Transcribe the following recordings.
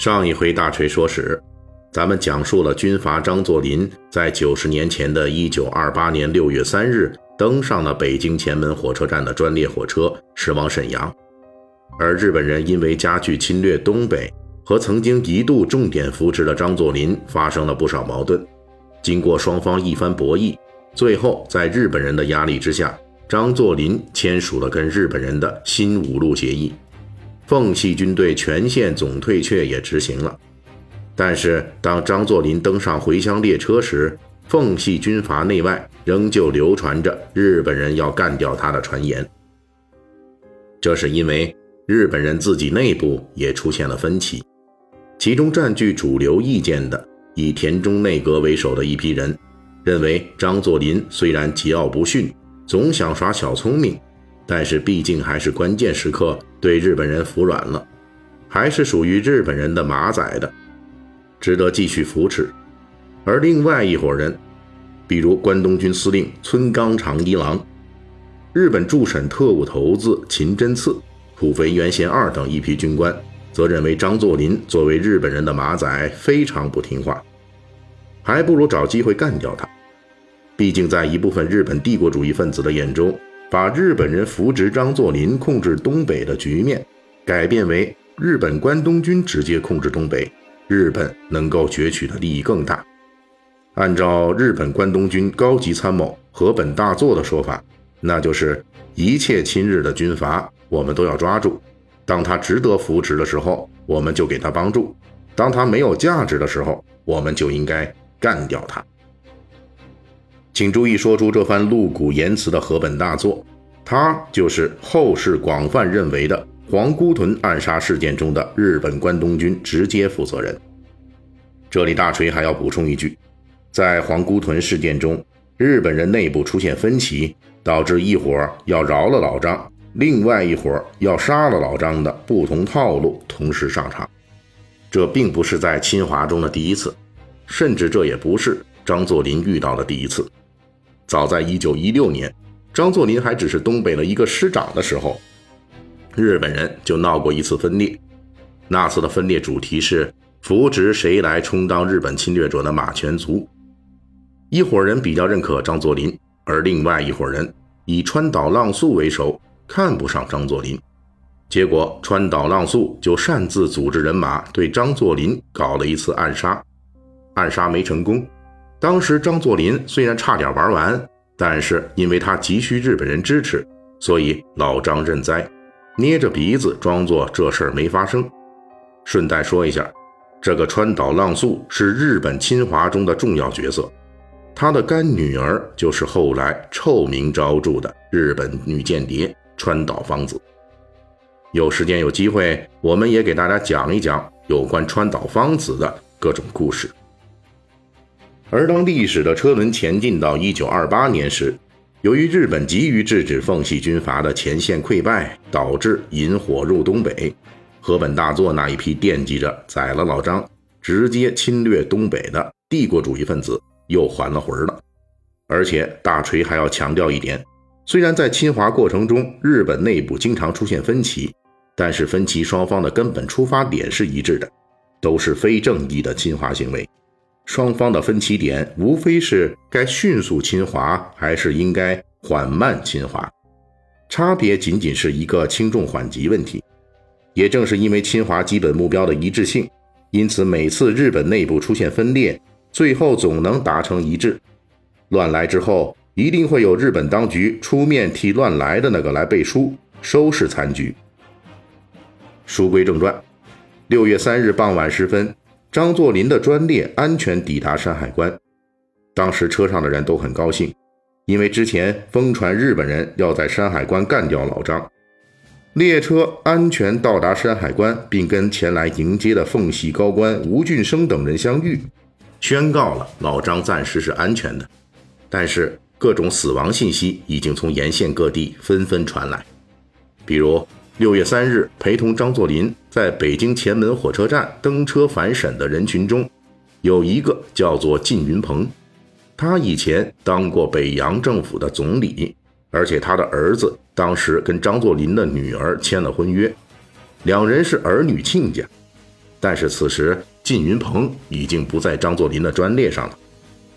上一回大锤说史，咱们讲述了军阀张作霖在九十年前的一九二八年六月三日登上了北京前门火车站的专列火车，驶往沈阳。而日本人因为加剧侵略东北和曾经一度重点扶持的张作霖发生了不少矛盾。经过双方一番博弈，最后在日本人的压力之下，张作霖签署了跟日本人的新五路协议。奉系军队全线总退却也执行了，但是当张作霖登上回乡列车时，奉系军阀内外仍旧流传着日本人要干掉他的传言。这是因为日本人自己内部也出现了分歧，其中占据主流意见的以田中内阁为首的一批人，认为张作霖虽然桀骜不驯，总想耍小聪明。但是毕竟还是关键时刻对日本人服软了，还是属于日本人的马仔的，值得继续扶持。而另外一伙人，比如关东军司令村冈长一郎、日本驻沈特务头子秦真次、土肥原贤二等一批军官，则认为张作霖作为日本人的马仔非常不听话，还不如找机会干掉他。毕竟在一部分日本帝国主义分子的眼中。把日本人扶植张作霖控制东北的局面改变为日本关东军直接控制东北，日本能够攫取的利益更大。按照日本关东军高级参谋河本大作的说法，那就是一切亲日的军阀我们都要抓住，当他值得扶持的时候，我们就给他帮助；当他没有价值的时候，我们就应该干掉他。请注意，说出这番露骨言辞的河本大作，他就是后世广泛认为的皇姑屯暗杀事件中的日本关东军直接负责人。这里大锤还要补充一句，在皇姑屯事件中，日本人内部出现分歧，导致一伙要饶了老张，另外一伙要杀了老张的不同套路同时上场。这并不是在侵华中的第一次，甚至这也不是张作霖遇到的第一次。早在一九一六年，张作霖还只是东北的一个师长的时候，日本人就闹过一次分裂。那次的分裂主题是扶植谁来充当日本侵略者的马前卒。一伙人比较认可张作霖，而另外一伙人以川岛浪速为首，看不上张作霖。结果川岛浪速就擅自组织人马对张作霖搞了一次暗杀，暗杀没成功。当时张作霖虽然差点玩完，但是因为他急需日本人支持，所以老张认栽，捏着鼻子装作这事儿没发生。顺带说一下，这个川岛浪速是日本侵华中的重要角色，他的干女儿就是后来臭名昭著的日本女间谍川岛芳子。有时间有机会，我们也给大家讲一讲有关川岛芳子的各种故事。而当历史的车轮前进到一九二八年时，由于日本急于制止奉系军阀的前线溃败，导致引火入东北，河本大作那一批惦记着宰了老张，直接侵略东北的帝国主义分子又还了魂了。而且大锤还要强调一点：虽然在侵华过程中，日本内部经常出现分歧，但是分歧双方的根本出发点是一致的，都是非正义的侵华行为。双方的分歧点无非是该迅速侵华还是应该缓慢侵华，差别仅仅是一个轻重缓急问题。也正是因为侵华基本目标的一致性，因此每次日本内部出现分裂，最后总能达成一致。乱来之后，一定会有日本当局出面替乱来的那个来背书，收拾残局。书归正传，六月三日傍晚时分。张作霖的专列安全抵达山海关，当时车上的人都很高兴，因为之前疯传日本人要在山海关干掉老张。列车安全到达山海关，并跟前来迎接的奉系高官吴俊生等人相遇，宣告了老张暂时是安全的。但是各种死亡信息已经从沿线各地纷纷传来，比如六月三日陪同张作霖在北京前门火车站登车返沈的人群中，有一个叫做靳云鹏，他以前当过北洋政府的总理。而且他的儿子当时跟张作霖的女儿签了婚约，两人是儿女亲家。但是此时靳云鹏已经不在张作霖的专列上了。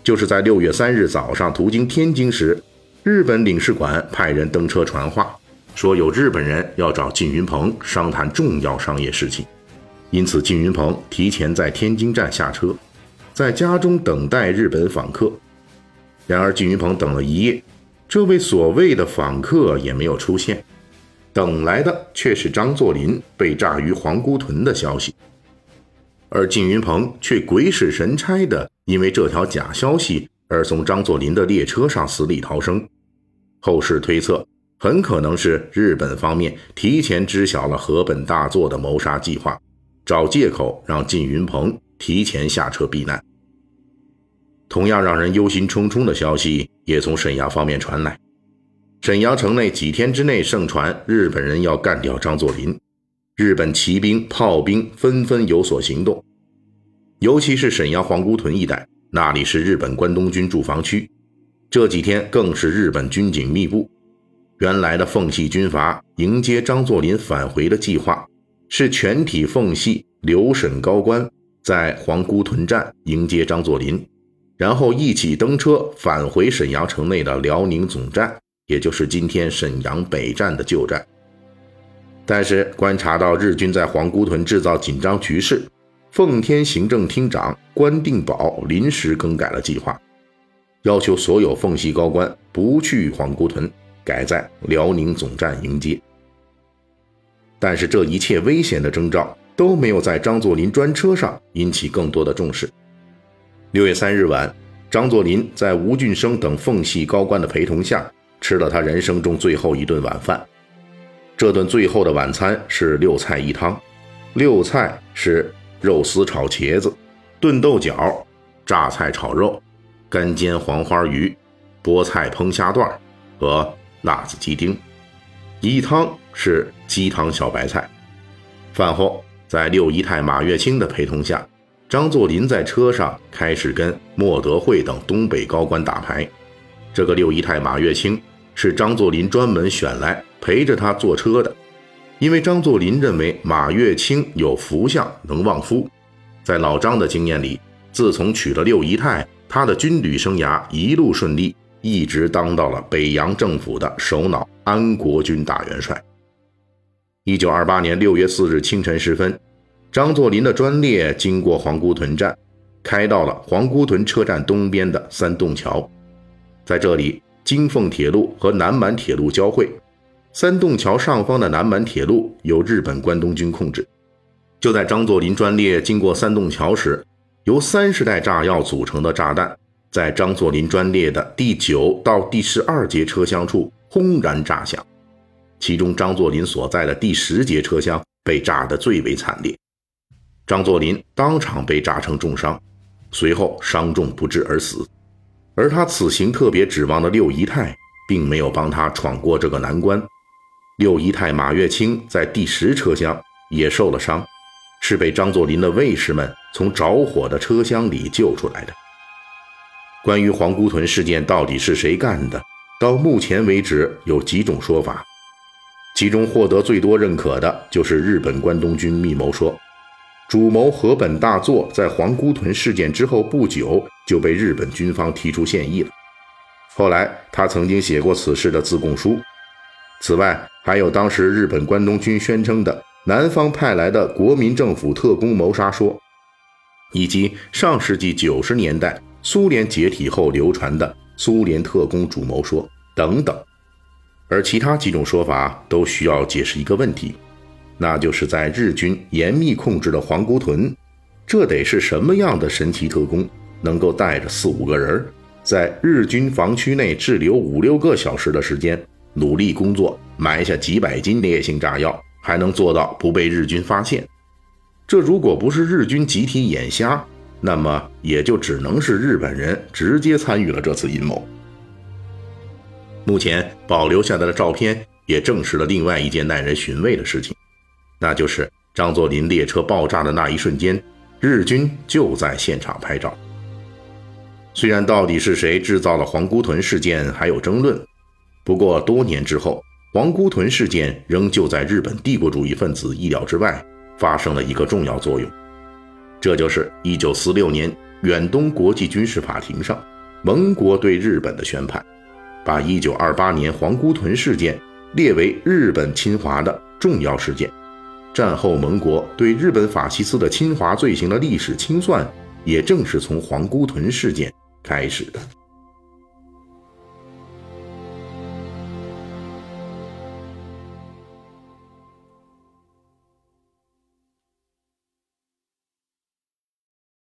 就是在六月三日早上途经天津时，日本领事馆派人登车传话，说有日本人要找靳云鹏商谈重要商业事情。因此靳云鹏提前在天津站下车，在家中等待日本访客。然而靳云鹏等了一夜。这位所谓的访客也没有出现，等来的却是张作霖被炸于黄姑屯的消息，而靳云鹏却鬼使神差的因为这条假消息而从张作霖的列车上死里逃生。后世推测，很可能是日本方面提前知晓了河本大作的谋杀计划，找借口让靳云鹏提前下车避难。同样让人忧心忡忡的消息也从沈阳方面传来，沈阳城内几天之内盛传日本人要干掉张作霖，日本骑兵、炮兵纷纷有所行动，尤其是沈阳皇姑屯一带，那里是日本关东军驻防区，这几天更是日本军警密布。原来的奉系军阀迎接张作霖返回的计划，是全体奉系留沈高官在皇姑屯站迎接张作霖。然后一起登车返回沈阳城内的辽宁总站，也就是今天沈阳北站的旧站。但是观察到日军在皇姑屯制造紧张局势，奉天行政厅长关定保临时更改了计划，要求所有奉系高官不去皇姑屯，改在辽宁总站迎接。但是这一切危险的征兆都没有在张作霖专车上引起更多的重视。六月三日晚，张作霖在吴俊生等奉系高官的陪同下，吃了他人生中最后一顿晚饭。这顿最后的晚餐是六菜一汤，六菜是肉丝炒茄子、炖豆角、榨菜炒肉、干煎黄花鱼、菠菜烹虾段和辣子鸡丁。一汤是鸡汤小白菜。饭后，在六姨太马月清的陪同下。张作霖在车上开始跟莫德惠等东北高官打牌。这个六姨太马月清是张作霖专门选来陪着他坐车的，因为张作霖认为马月清有福相，能旺夫。在老张的经验里，自从娶了六姨太，他的军旅生涯一路顺利，一直当到了北洋政府的首脑安国军大元帅。一九二八年六月四日清晨时分。张作霖的专列经过黄姑屯站，开到了黄姑屯车站东边的三洞桥，在这里，京奉铁路和南满铁路交汇。三洞桥上方的南满铁路由日本关东军控制。就在张作霖专列经过三洞桥时，由三十袋炸药组成的炸弹在张作霖专列的第九到第十二节车厢处轰然炸响，其中张作霖所在的第十节车厢被炸得最为惨烈。张作霖当场被炸成重伤，随后伤重不治而死。而他此行特别指望的六姨太，并没有帮他闯过这个难关。六姨太马月清在第十车厢也受了伤，是被张作霖的卫士们从着火的车厢里救出来的。关于黄姑屯事件到底是谁干的，到目前为止有几种说法，其中获得最多认可的就是日本关东军密谋说。主谋河本大作在黄姑屯事件之后不久就被日本军方提出现役了。后来他曾经写过此事的自供书。此外，还有当时日本关东军宣称的南方派来的国民政府特工谋杀说，以及上世纪九十年代苏联解体后流传的苏联特工主谋说等等。而其他几种说法都需要解释一个问题。那就是在日军严密控制的黄姑屯，这得是什么样的神奇特工，能够带着四五个人，在日军防区内滞留五六个小时的时间，努力工作，埋下几百斤烈性炸药，还能做到不被日军发现。这如果不是日军集体眼瞎，那么也就只能是日本人直接参与了这次阴谋。目前保留下来的照片也证实了另外一件耐人寻味的事情，那就是张作霖列车爆炸的那一瞬间，日军就在现场拍照。虽然到底是谁制造了黄姑屯事件还有争论，不过多年之后，黄姑屯事件仍旧在日本帝国主义分子意料之外发生了一个重要作用，这就是1946年远东国际军事法庭上盟国对日本的宣判，把1928年皇姑屯事件列为日本侵华的重要事件。战后盟国对日本法西斯的侵华罪行的历史清算，也正是从皇姑屯事件。开始的。